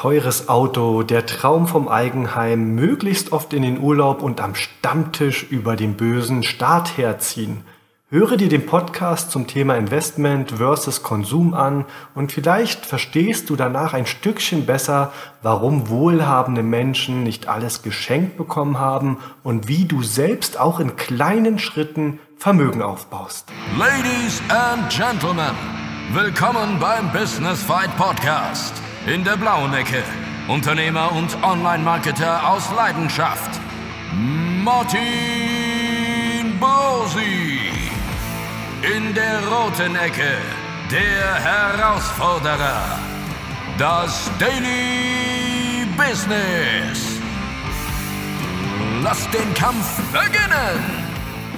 Teures Auto, der Traum vom Eigenheim, möglichst oft in den Urlaub und am Stammtisch über den bösen Staat herziehen. Höre dir den Podcast zum Thema Investment versus Konsum an und vielleicht verstehst du danach ein Stückchen besser, warum wohlhabende Menschen nicht alles geschenkt bekommen haben und wie du selbst auch in kleinen Schritten Vermögen aufbaust. Ladies and Gentlemen, willkommen beim Business Fight Podcast. In der blauen Ecke Unternehmer und Online-Marketer aus Leidenschaft Martin Bosi. In der roten Ecke der Herausforderer. Das Daily Business. Lass den Kampf beginnen.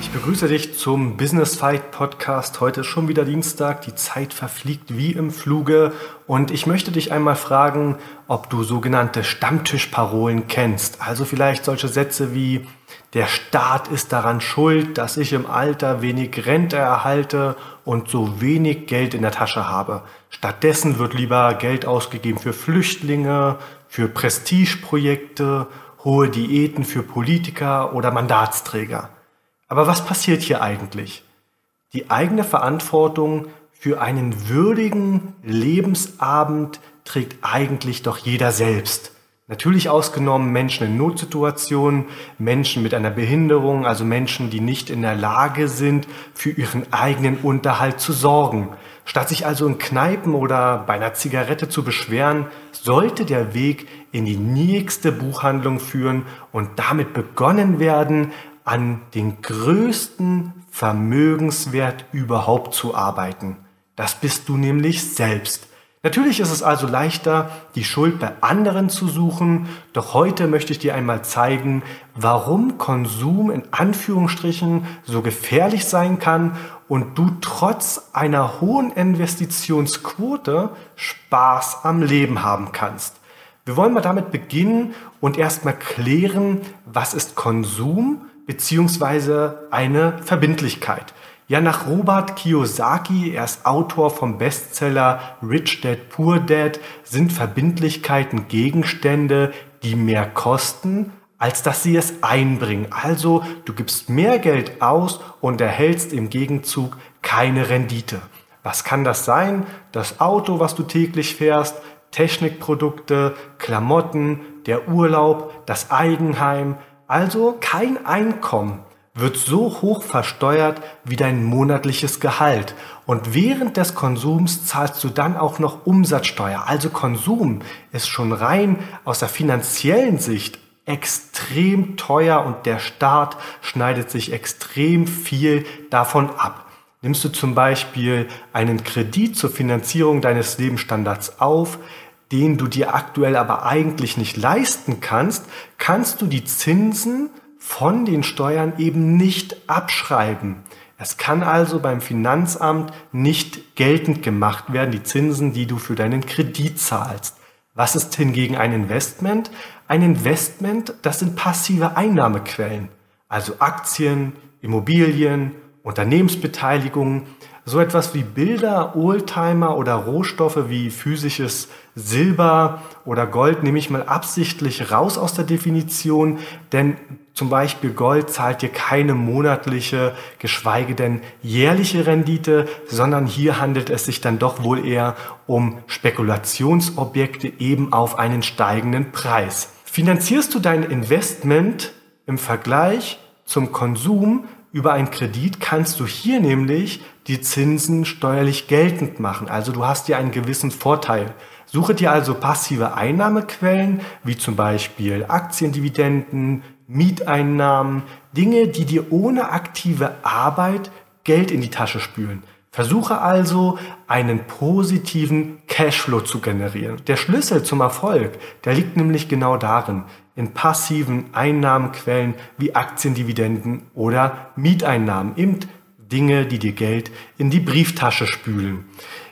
Ich begrüße dich zum Business Fight Podcast. Heute ist schon wieder Dienstag. Die Zeit verfliegt wie im Fluge. Und ich möchte dich einmal fragen, ob du sogenannte Stammtischparolen kennst. Also vielleicht solche Sätze wie, der Staat ist daran schuld, dass ich im Alter wenig Rente erhalte und so wenig Geld in der Tasche habe. Stattdessen wird lieber Geld ausgegeben für Flüchtlinge, für Prestigeprojekte, hohe Diäten für Politiker oder Mandatsträger. Aber was passiert hier eigentlich? Die eigene Verantwortung für einen würdigen Lebensabend trägt eigentlich doch jeder selbst. Natürlich ausgenommen Menschen in Notsituationen, Menschen mit einer Behinderung, also Menschen, die nicht in der Lage sind, für ihren eigenen Unterhalt zu sorgen. Statt sich also in Kneipen oder bei einer Zigarette zu beschweren, sollte der Weg in die nächste Buchhandlung führen und damit begonnen werden, an den größten Vermögenswert überhaupt zu arbeiten. Das bist du nämlich selbst. Natürlich ist es also leichter, die Schuld bei anderen zu suchen, doch heute möchte ich dir einmal zeigen, warum Konsum in Anführungsstrichen so gefährlich sein kann und du trotz einer hohen Investitionsquote Spaß am Leben haben kannst. Wir wollen mal damit beginnen und erstmal klären, was ist Konsum beziehungsweise eine Verbindlichkeit. Ja, nach Robert Kiyosaki, er ist Autor vom Bestseller Rich Dad Poor Dad, sind Verbindlichkeiten Gegenstände, die mehr kosten, als dass sie es einbringen. Also du gibst mehr Geld aus und erhältst im Gegenzug keine Rendite. Was kann das sein? Das Auto, was du täglich fährst, Technikprodukte, Klamotten, der Urlaub, das Eigenheim, also kein Einkommen wird so hoch versteuert wie dein monatliches Gehalt. Und während des Konsums zahlst du dann auch noch Umsatzsteuer. Also Konsum ist schon rein aus der finanziellen Sicht extrem teuer und der Staat schneidet sich extrem viel davon ab. Nimmst du zum Beispiel einen Kredit zur Finanzierung deines Lebensstandards auf, den du dir aktuell aber eigentlich nicht leisten kannst, kannst du die Zinsen von den Steuern eben nicht abschreiben. Es kann also beim Finanzamt nicht geltend gemacht werden, die Zinsen, die du für deinen Kredit zahlst. Was ist hingegen ein Investment? Ein Investment, das sind passive Einnahmequellen, also Aktien, Immobilien, Unternehmensbeteiligungen, so etwas wie Bilder, Oldtimer oder Rohstoffe wie physisches Silber oder Gold nehme ich mal absichtlich raus aus der Definition, denn zum Beispiel Gold zahlt dir keine monatliche, geschweige denn jährliche Rendite, sondern hier handelt es sich dann doch wohl eher um Spekulationsobjekte eben auf einen steigenden Preis. Finanzierst du dein Investment im Vergleich zum Konsum über einen Kredit kannst du hier nämlich die Zinsen steuerlich geltend machen. Also du hast hier einen gewissen Vorteil. Suche dir also passive Einnahmequellen, wie zum Beispiel Aktiendividenden, Mieteinnahmen, Dinge, die dir ohne aktive Arbeit Geld in die Tasche spülen. Versuche also, einen positiven Cashflow zu generieren. Der Schlüssel zum Erfolg, der liegt nämlich genau darin, in passiven Einnahmenquellen wie Aktiendividenden oder Mieteinnahmen, eben Dinge, die dir Geld in die Brieftasche spülen.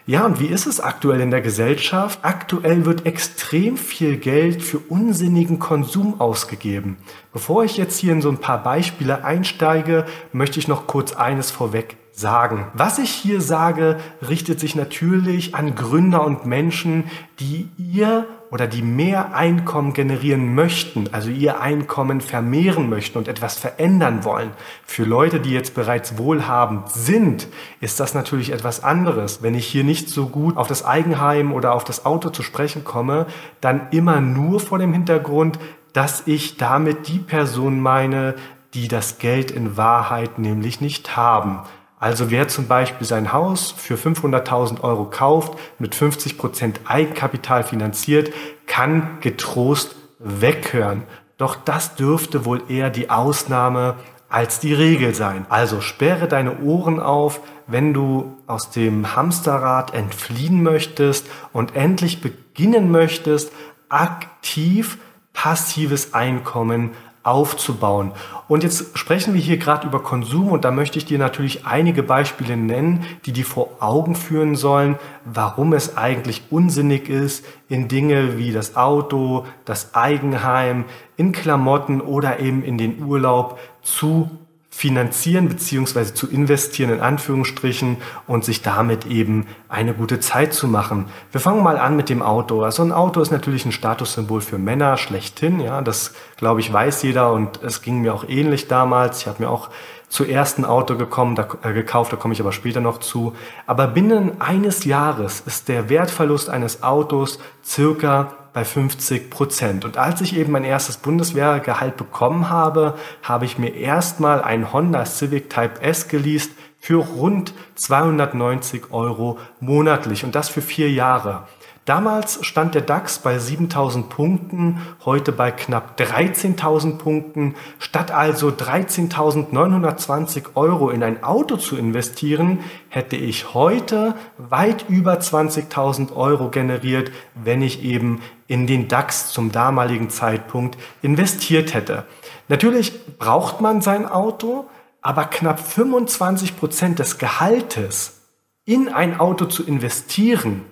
Ja, und wie ist es aktuell in der Gesellschaft? Aktuell wird extrem viel Geld für unsinnigen Konsum ausgegeben. Bevor ich jetzt hier in so ein paar Beispiele einsteige, möchte ich noch kurz eines vorweg sagen. Was ich hier sage, richtet sich natürlich an Gründer und Menschen, die ihr oder die mehr Einkommen generieren möchten, also ihr Einkommen vermehren möchten und etwas verändern wollen. Für Leute, die jetzt bereits wohlhabend sind, ist das natürlich etwas anderes. Wenn ich hier nicht so gut auf das Eigenheim oder auf das Auto zu sprechen komme, dann immer nur vor dem Hintergrund, dass ich damit die Person meine, die das Geld in Wahrheit nämlich nicht haben. Also wer zum Beispiel sein Haus für 500.000 Euro kauft, mit 50 Prozent Eigenkapital finanziert, kann getrost weghören. Doch das dürfte wohl eher die Ausnahme als die Regel sein. Also sperre deine Ohren auf, wenn du aus dem Hamsterrad entfliehen möchtest und endlich beginnen möchtest, aktiv passives Einkommen aufzubauen. Und jetzt sprechen wir hier gerade über Konsum und da möchte ich dir natürlich einige Beispiele nennen, die dir vor Augen führen sollen, warum es eigentlich unsinnig ist, in Dinge wie das Auto, das Eigenheim, in Klamotten oder eben in den Urlaub zu finanzieren beziehungsweise zu investieren in Anführungsstrichen und sich damit eben eine gute Zeit zu machen. Wir fangen mal an mit dem Auto. Also ein Auto ist natürlich ein Statussymbol für Männer schlechthin. Ja, das glaube ich weiß jeder und es ging mir auch ähnlich damals. Ich habe mir auch zuerst ein Auto gekommen, da, äh, gekauft, da komme ich aber später noch zu. Aber binnen eines Jahres ist der Wertverlust eines Autos circa bei 50 Prozent. Und als ich eben mein erstes Bundeswehrgehalt bekommen habe, habe ich mir erstmal ein Honda Civic Type S geleast für rund 290 Euro monatlich und das für vier Jahre. Damals stand der DAX bei 7000 Punkten, heute bei knapp 13.000 Punkten. Statt also 13.920 Euro in ein Auto zu investieren, hätte ich heute weit über 20.000 Euro generiert, wenn ich eben in den DAX zum damaligen Zeitpunkt investiert hätte. Natürlich braucht man sein Auto, aber knapp 25 Prozent des Gehaltes in ein Auto zu investieren,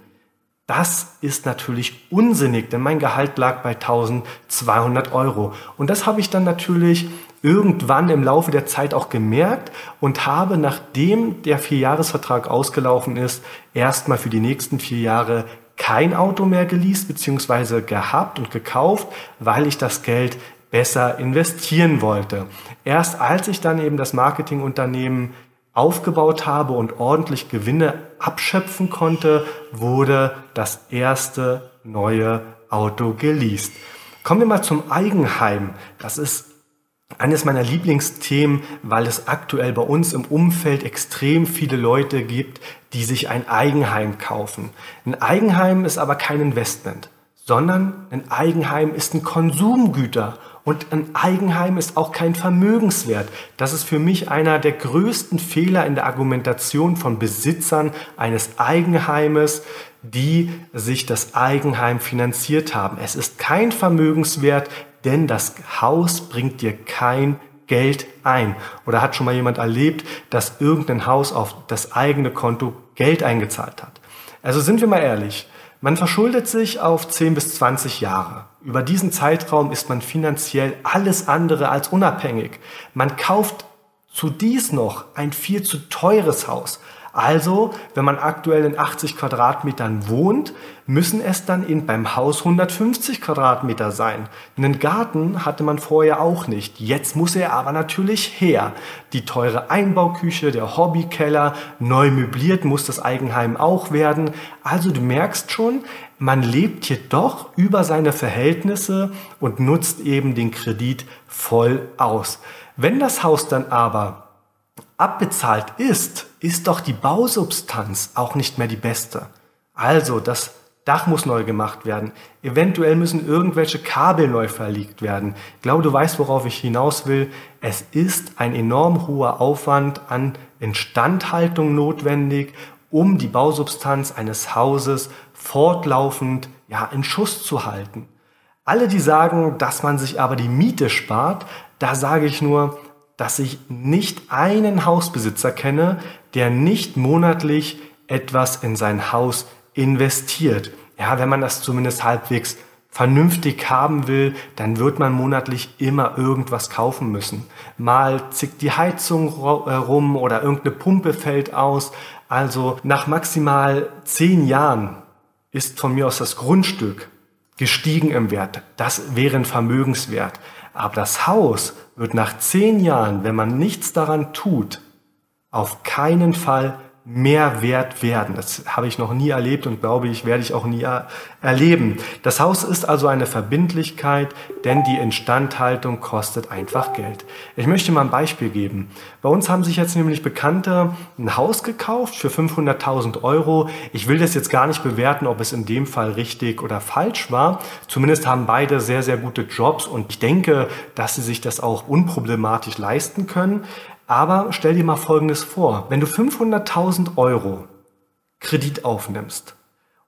das ist natürlich unsinnig, denn mein Gehalt lag bei 1200 Euro. Und das habe ich dann natürlich irgendwann im Laufe der Zeit auch gemerkt und habe, nachdem der Vierjahresvertrag ausgelaufen ist, erstmal für die nächsten vier Jahre kein Auto mehr geleast bzw. gehabt und gekauft, weil ich das Geld besser investieren wollte. Erst als ich dann eben das Marketingunternehmen aufgebaut habe und ordentlich Gewinne abschöpfen konnte, wurde das erste neue Auto geleast. Kommen wir mal zum Eigenheim. Das ist eines meiner Lieblingsthemen, weil es aktuell bei uns im Umfeld extrem viele Leute gibt, die sich ein Eigenheim kaufen. Ein Eigenheim ist aber kein Investment, sondern ein Eigenheim ist ein Konsumgüter und ein Eigenheim ist auch kein Vermögenswert. Das ist für mich einer der größten Fehler in der Argumentation von Besitzern eines Eigenheimes, die sich das Eigenheim finanziert haben. Es ist kein Vermögenswert, denn das Haus bringt dir kein Geld ein. Oder hat schon mal jemand erlebt, dass irgendein Haus auf das eigene Konto Geld eingezahlt hat? Also sind wir mal ehrlich, man verschuldet sich auf 10 bis 20 Jahre. Über diesen Zeitraum ist man finanziell alles andere als unabhängig. Man kauft zu dies noch ein viel zu teures Haus. Also, wenn man aktuell in 80 Quadratmetern wohnt, müssen es dann in beim Haus 150 Quadratmeter sein. Einen Garten hatte man vorher auch nicht. Jetzt muss er aber natürlich her. Die teure Einbauküche, der Hobbykeller, neu möbliert muss das Eigenheim auch werden. Also du merkst schon, man lebt hier doch über seine Verhältnisse und nutzt eben den Kredit voll aus. Wenn das Haus dann aber abbezahlt ist, ist doch die Bausubstanz auch nicht mehr die beste. Also das Dach muss neu gemacht werden. Eventuell müssen irgendwelche Kabel neu verlegt werden. Ich glaube, du weißt, worauf ich hinaus will. Es ist ein enorm hoher Aufwand an Instandhaltung notwendig, um die Bausubstanz eines Hauses fortlaufend ja, in Schuss zu halten. Alle, die sagen, dass man sich aber die Miete spart, da sage ich nur, dass ich nicht einen Hausbesitzer kenne, der nicht monatlich etwas in sein Haus investiert. Ja, wenn man das zumindest halbwegs vernünftig haben will, dann wird man monatlich immer irgendwas kaufen müssen. Mal zickt die Heizung äh, rum oder irgendeine Pumpe fällt aus. Also nach maximal zehn Jahren ist von mir aus das Grundstück gestiegen im Wert. Das wäre ein Vermögenswert. Aber das Haus wird nach zehn Jahren, wenn man nichts daran tut, auf keinen Fall mehr wert werden. Das habe ich noch nie erlebt und glaube ich, werde ich auch nie erleben. Das Haus ist also eine Verbindlichkeit, denn die Instandhaltung kostet einfach Geld. Ich möchte mal ein Beispiel geben. Bei uns haben sich jetzt nämlich Bekannte ein Haus gekauft für 500.000 Euro. Ich will das jetzt gar nicht bewerten, ob es in dem Fall richtig oder falsch war. Zumindest haben beide sehr, sehr gute Jobs und ich denke, dass sie sich das auch unproblematisch leisten können. Aber stell dir mal Folgendes vor. Wenn du 500.000 Euro Kredit aufnimmst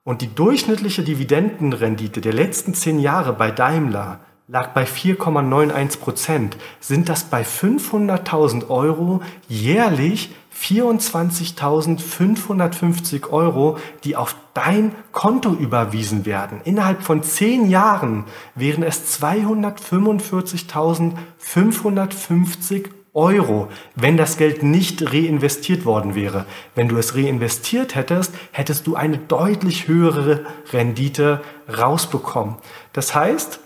und die durchschnittliche Dividendenrendite der letzten zehn Jahre bei Daimler lag bei 4,91 Prozent, sind das bei 500.000 Euro jährlich 24.550 Euro, die auf dein Konto überwiesen werden. Innerhalb von zehn Jahren wären es 245.550 Euro, wenn das Geld nicht reinvestiert worden wäre. Wenn du es reinvestiert hättest, hättest du eine deutlich höhere Rendite rausbekommen. Das heißt,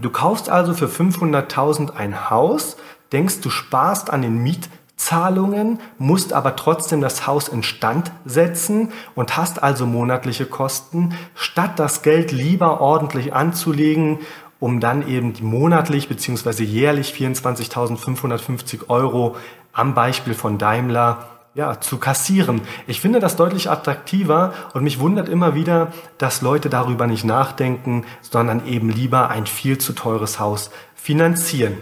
du kaufst also für 500.000 ein Haus, denkst, du sparst an den Mietzahlungen, musst aber trotzdem das Haus instand setzen und hast also monatliche Kosten, statt das Geld lieber ordentlich anzulegen um dann eben monatlich bzw. jährlich 24.550 Euro am Beispiel von Daimler ja, zu kassieren. Ich finde das deutlich attraktiver und mich wundert immer wieder, dass Leute darüber nicht nachdenken, sondern eben lieber ein viel zu teures Haus finanzieren.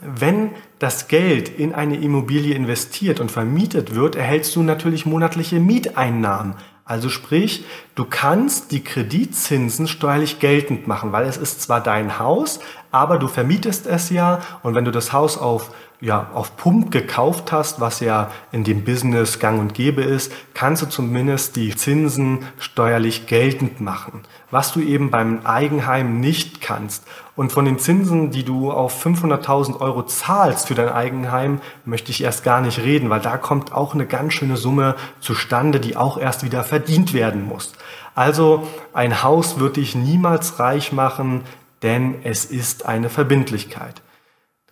Wenn das Geld in eine Immobilie investiert und vermietet wird, erhältst du natürlich monatliche Mieteinnahmen. Also sprich, du kannst die Kreditzinsen steuerlich geltend machen, weil es ist zwar dein Haus, aber du vermietest es ja und wenn du das Haus auf ja, auf Pump gekauft hast, was ja in dem Business gang und gäbe ist, kannst du zumindest die Zinsen steuerlich geltend machen, was du eben beim Eigenheim nicht kannst. Und von den Zinsen, die du auf 500.000 Euro zahlst für dein Eigenheim, möchte ich erst gar nicht reden, weil da kommt auch eine ganz schöne Summe zustande, die auch erst wieder verdient werden muss. Also ein Haus wird dich niemals reich machen, denn es ist eine Verbindlichkeit.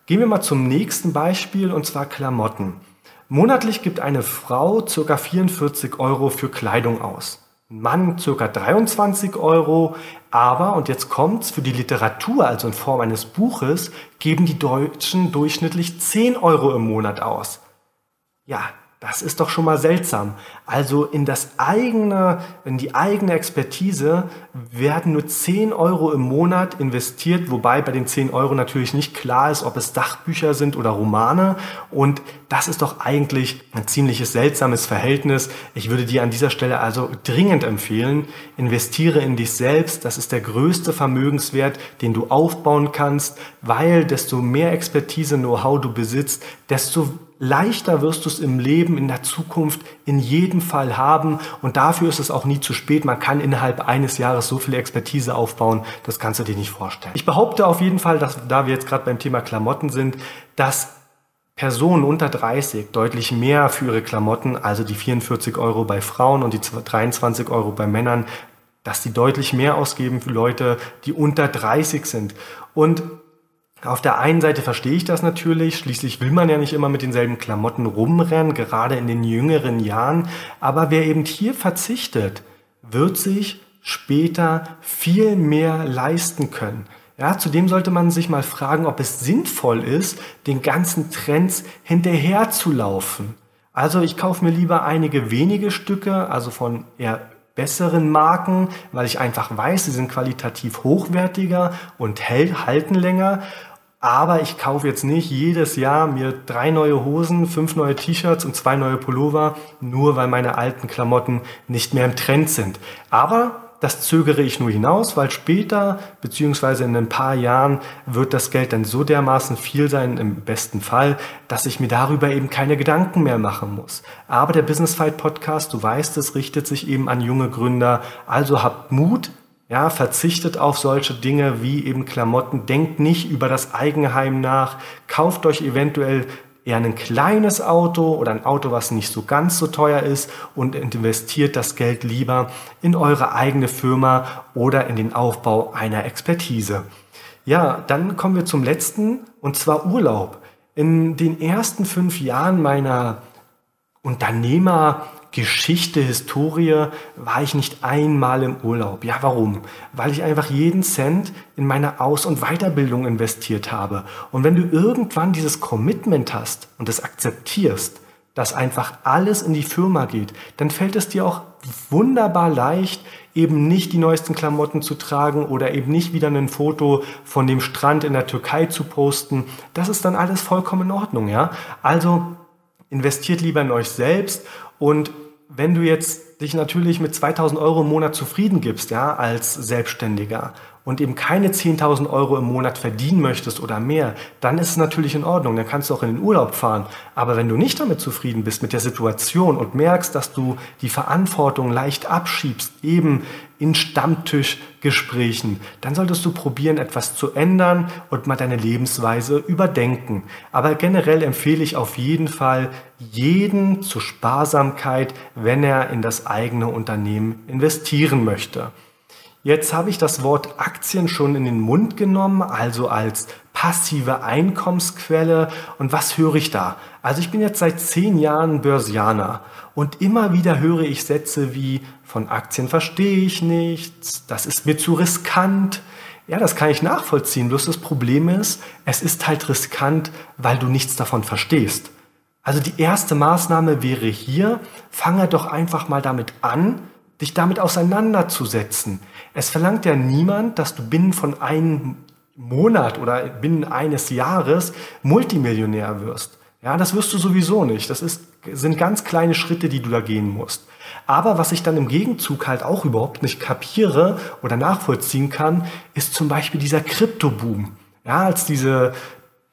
Gehen wir mal zum nächsten Beispiel und zwar Klamotten. Monatlich gibt eine Frau ca. 44 Euro für Kleidung aus. Ein Mann ca. 23 Euro, aber, und jetzt kommt's, für die Literatur, also in Form eines Buches, geben die Deutschen durchschnittlich 10 Euro im Monat aus. Ja, das ist doch schon mal seltsam. Also in das eigene, in die eigene Expertise werden nur 10 Euro im Monat investiert, wobei bei den 10 Euro natürlich nicht klar ist, ob es Sachbücher sind oder Romane. Und das ist doch eigentlich ein ziemliches seltsames Verhältnis. Ich würde dir an dieser Stelle also dringend empfehlen, investiere in dich selbst. Das ist der größte Vermögenswert, den du aufbauen kannst, weil desto mehr Expertise, Know-how du besitzt, desto leichter wirst du es im Leben in der Zukunft in jedem Fall haben und dafür ist es auch nie zu spät. Man kann innerhalb eines Jahres so viel Expertise aufbauen, das kannst du dir nicht vorstellen. Ich behaupte auf jeden Fall, dass da wir jetzt gerade beim Thema Klamotten sind, dass Personen unter 30 deutlich mehr für ihre Klamotten, also die 44 Euro bei Frauen und die 23 Euro bei Männern, dass die deutlich mehr ausgeben für Leute, die unter 30 sind. Und auf der einen Seite verstehe ich das natürlich, schließlich will man ja nicht immer mit denselben Klamotten rumrennen, gerade in den jüngeren Jahren, aber wer eben hier verzichtet, wird sich später viel mehr leisten können. Ja, zudem sollte man sich mal fragen, ob es sinnvoll ist, den ganzen Trends hinterherzulaufen. Also ich kaufe mir lieber einige wenige Stücke, also von eher besseren Marken, weil ich einfach weiß, sie sind qualitativ hochwertiger und halten länger aber ich kaufe jetzt nicht jedes Jahr mir drei neue Hosen, fünf neue T-Shirts und zwei neue Pullover, nur weil meine alten Klamotten nicht mehr im Trend sind. Aber das zögere ich nur hinaus, weil später beziehungsweise in ein paar Jahren wird das Geld dann so dermaßen viel sein, im besten Fall, dass ich mir darüber eben keine Gedanken mehr machen muss. Aber der Business Fight Podcast, du weißt es, richtet sich eben an junge Gründer. Also habt Mut, ja, verzichtet auf solche Dinge wie eben Klamotten, denkt nicht über das Eigenheim nach, kauft euch eventuell eher ein kleines Auto oder ein Auto, was nicht so ganz so teuer ist und investiert das Geld lieber in eure eigene Firma oder in den Aufbau einer Expertise. Ja, dann kommen wir zum letzten und zwar Urlaub. In den ersten fünf Jahren meiner Unternehmer Geschichte, Historie war ich nicht einmal im Urlaub. Ja, warum? Weil ich einfach jeden Cent in meine Aus- und Weiterbildung investiert habe. Und wenn du irgendwann dieses Commitment hast und es akzeptierst, dass einfach alles in die Firma geht, dann fällt es dir auch wunderbar leicht, eben nicht die neuesten Klamotten zu tragen oder eben nicht wieder ein Foto von dem Strand in der Türkei zu posten. Das ist dann alles vollkommen in Ordnung, ja? Also investiert lieber in euch selbst. Und wenn du jetzt dich natürlich mit 2000 Euro im Monat zufrieden gibst, ja, als Selbstständiger und eben keine 10.000 Euro im Monat verdienen möchtest oder mehr, dann ist es natürlich in Ordnung, dann kannst du auch in den Urlaub fahren. Aber wenn du nicht damit zufrieden bist mit der Situation und merkst, dass du die Verantwortung leicht abschiebst, eben in Stammtischgesprächen, dann solltest du probieren, etwas zu ändern und mal deine Lebensweise überdenken. Aber generell empfehle ich auf jeden Fall jeden zur Sparsamkeit, wenn er in das eigene Unternehmen investieren möchte. Jetzt habe ich das Wort Aktien schon in den Mund genommen, also als passive Einkommensquelle. Und was höre ich da? Also ich bin jetzt seit zehn Jahren Börsianer und immer wieder höre ich Sätze wie von Aktien verstehe ich nichts, das ist mir zu riskant. Ja, das kann ich nachvollziehen. Bloß das Problem ist, es ist halt riskant, weil du nichts davon verstehst. Also die erste Maßnahme wäre hier, fange doch einfach mal damit an, dich damit auseinanderzusetzen. Es verlangt ja niemand, dass du binnen von einem Monat oder binnen eines Jahres Multimillionär wirst. Ja, das wirst du sowieso nicht. Das ist, sind ganz kleine Schritte, die du da gehen musst. Aber was ich dann im Gegenzug halt auch überhaupt nicht kapiere oder nachvollziehen kann, ist zum Beispiel dieser Kryptoboom. Ja, als diese,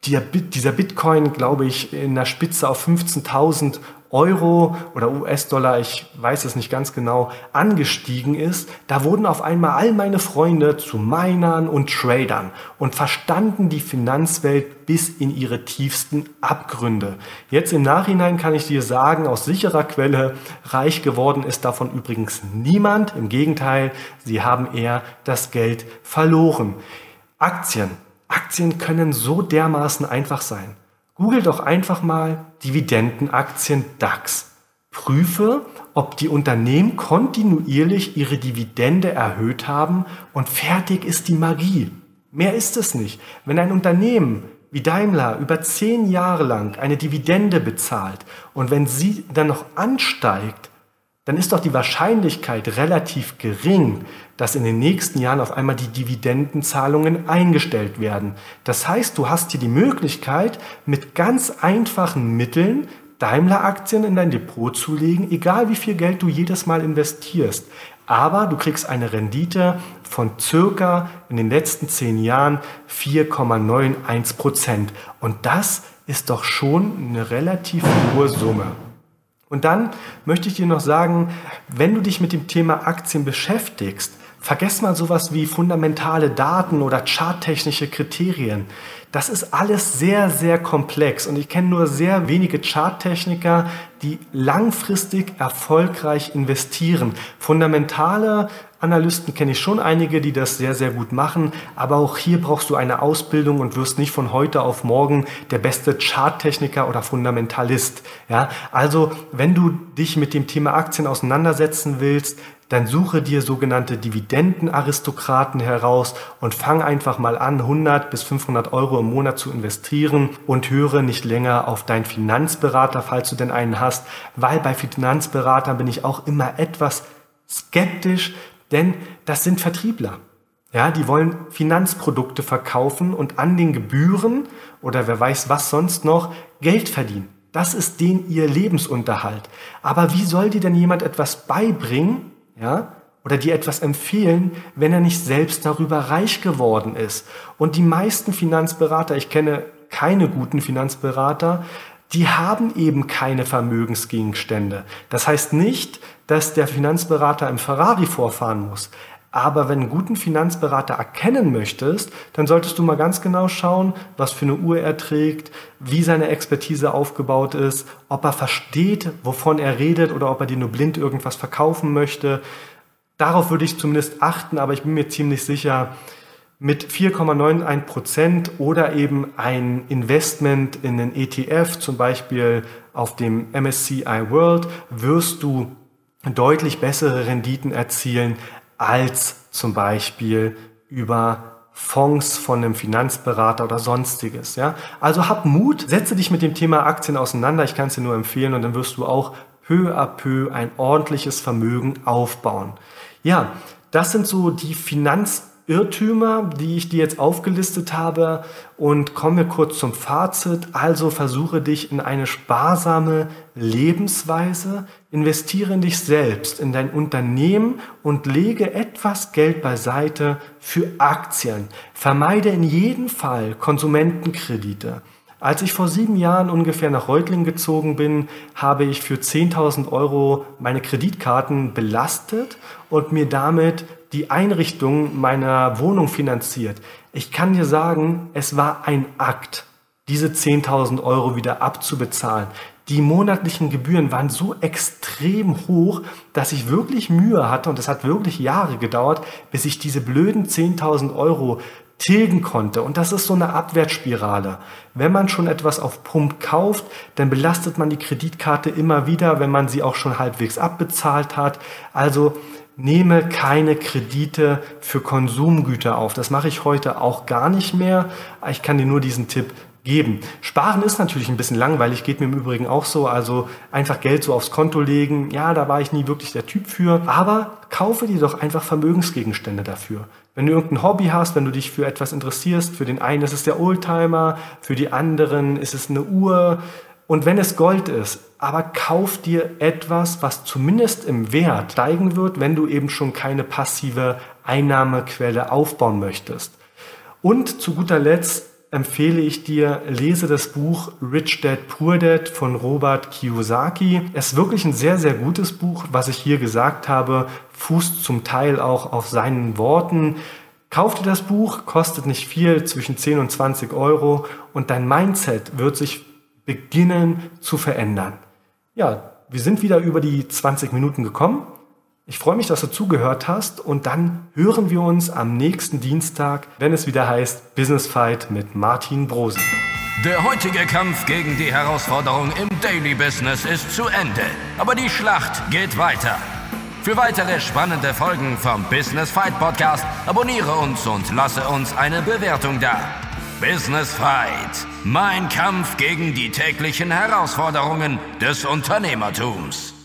dieser Bitcoin, glaube ich, in der Spitze auf 15.000 Euro oder US-Dollar, ich weiß es nicht ganz genau, angestiegen ist, da wurden auf einmal all meine Freunde zu Minern und Tradern und verstanden die Finanzwelt bis in ihre tiefsten Abgründe. Jetzt im Nachhinein kann ich dir sagen, aus sicherer Quelle, reich geworden ist davon übrigens niemand. Im Gegenteil, sie haben eher das Geld verloren. Aktien. Aktien können so dermaßen einfach sein. Google doch einfach mal Dividendenaktien DAX. Prüfe, ob die Unternehmen kontinuierlich ihre Dividende erhöht haben und fertig ist die Magie. Mehr ist es nicht. Wenn ein Unternehmen wie Daimler über zehn Jahre lang eine Dividende bezahlt und wenn sie dann noch ansteigt, dann ist doch die Wahrscheinlichkeit relativ gering, dass in den nächsten Jahren auf einmal die Dividendenzahlungen eingestellt werden. Das heißt, du hast hier die Möglichkeit, mit ganz einfachen Mitteln Daimler-Aktien in dein Depot zu legen, egal wie viel Geld du jedes Mal investierst. Aber du kriegst eine Rendite von circa in den letzten zehn Jahren 4,91 Prozent. Und das ist doch schon eine relativ hohe Summe. Und dann möchte ich dir noch sagen, wenn du dich mit dem Thema Aktien beschäftigst, vergess mal sowas wie fundamentale Daten oder charttechnische Kriterien. Das ist alles sehr, sehr komplex und ich kenne nur sehr wenige Charttechniker, die langfristig erfolgreich investieren. Fundamentale Analysten kenne ich schon einige, die das sehr, sehr gut machen, aber auch hier brauchst du eine Ausbildung und wirst nicht von heute auf morgen der beste Charttechniker oder Fundamentalist. Ja, also wenn du dich mit dem Thema Aktien auseinandersetzen willst, dann suche dir sogenannte Dividendenaristokraten heraus und fang einfach mal an, 100 bis 500 Euro im Monat zu investieren und höre nicht länger auf deinen Finanzberater, falls du denn einen hast, weil bei Finanzberatern bin ich auch immer etwas skeptisch, denn das sind Vertriebler. Ja, die wollen Finanzprodukte verkaufen und an den Gebühren oder wer weiß was sonst noch Geld verdienen. Das ist denen ihr Lebensunterhalt. Aber wie soll dir denn jemand etwas beibringen, ja, oder dir etwas empfehlen, wenn er nicht selbst darüber reich geworden ist. Und die meisten Finanzberater, ich kenne keine guten Finanzberater, die haben eben keine Vermögensgegenstände. Das heißt nicht, dass der Finanzberater im Ferrari vorfahren muss. Aber wenn einen guten Finanzberater erkennen möchtest, dann solltest du mal ganz genau schauen, was für eine Uhr er trägt, wie seine Expertise aufgebaut ist, ob er versteht, wovon er redet oder ob er dir nur blind irgendwas verkaufen möchte. Darauf würde ich zumindest achten, aber ich bin mir ziemlich sicher, mit 4,91 Prozent oder eben ein Investment in einen ETF, zum Beispiel auf dem MSCI World, wirst du deutlich bessere Renditen erzielen als zum Beispiel über Fonds von einem Finanzberater oder sonstiges. Ja? Also hab Mut, setze dich mit dem Thema Aktien auseinander. Ich kann es dir nur empfehlen und dann wirst du auch peu à peu ein ordentliches Vermögen aufbauen. Ja, das sind so die Finanz Irrtümer, die ich dir jetzt aufgelistet habe und komme kurz zum Fazit. Also versuche dich in eine sparsame Lebensweise, investiere in dich selbst, in dein Unternehmen und lege etwas Geld beiseite für Aktien. Vermeide in jedem Fall Konsumentenkredite. Als ich vor sieben Jahren ungefähr nach Reutlingen gezogen bin, habe ich für 10.000 Euro meine Kreditkarten belastet und mir damit die Einrichtung meiner Wohnung finanziert. Ich kann dir sagen, es war ein Akt, diese 10.000 Euro wieder abzubezahlen. Die monatlichen Gebühren waren so extrem hoch, dass ich wirklich Mühe hatte und es hat wirklich Jahre gedauert, bis ich diese blöden 10.000 Euro tilgen konnte. Und das ist so eine Abwärtsspirale. Wenn man schon etwas auf Pump kauft, dann belastet man die Kreditkarte immer wieder, wenn man sie auch schon halbwegs abbezahlt hat. Also nehme keine Kredite für Konsumgüter auf. Das mache ich heute auch gar nicht mehr. Ich kann dir nur diesen Tipp geben. Sparen ist natürlich ein bisschen langweilig, geht mir im Übrigen auch so. Also einfach Geld so aufs Konto legen, ja, da war ich nie wirklich der Typ für. Aber kaufe dir doch einfach Vermögensgegenstände dafür. Wenn du irgendein Hobby hast, wenn du dich für etwas interessierst, für den einen ist es der Oldtimer, für die anderen ist es eine Uhr, und wenn es Gold ist, aber kauf dir etwas, was zumindest im Wert steigen wird, wenn du eben schon keine passive Einnahmequelle aufbauen möchtest. Und zu guter Letzt empfehle ich dir, lese das Buch Rich Dad Poor Dad von Robert Kiyosaki. Es ist wirklich ein sehr, sehr gutes Buch. Was ich hier gesagt habe, fußt zum Teil auch auf seinen Worten. Kauf dir das Buch, kostet nicht viel, zwischen 10 und 20 Euro und dein Mindset wird sich beginnen zu verändern. Ja, wir sind wieder über die 20 Minuten gekommen. Ich freue mich, dass du zugehört hast und dann hören wir uns am nächsten Dienstag, wenn es wieder heißt Business Fight mit Martin Brosen. Der heutige Kampf gegen die Herausforderung im Daily Business ist zu Ende, aber die Schlacht geht weiter. Für weitere spannende Folgen vom Business Fight Podcast abonniere uns und lasse uns eine Bewertung da. Business Fight. Mein Kampf gegen die täglichen Herausforderungen des Unternehmertums.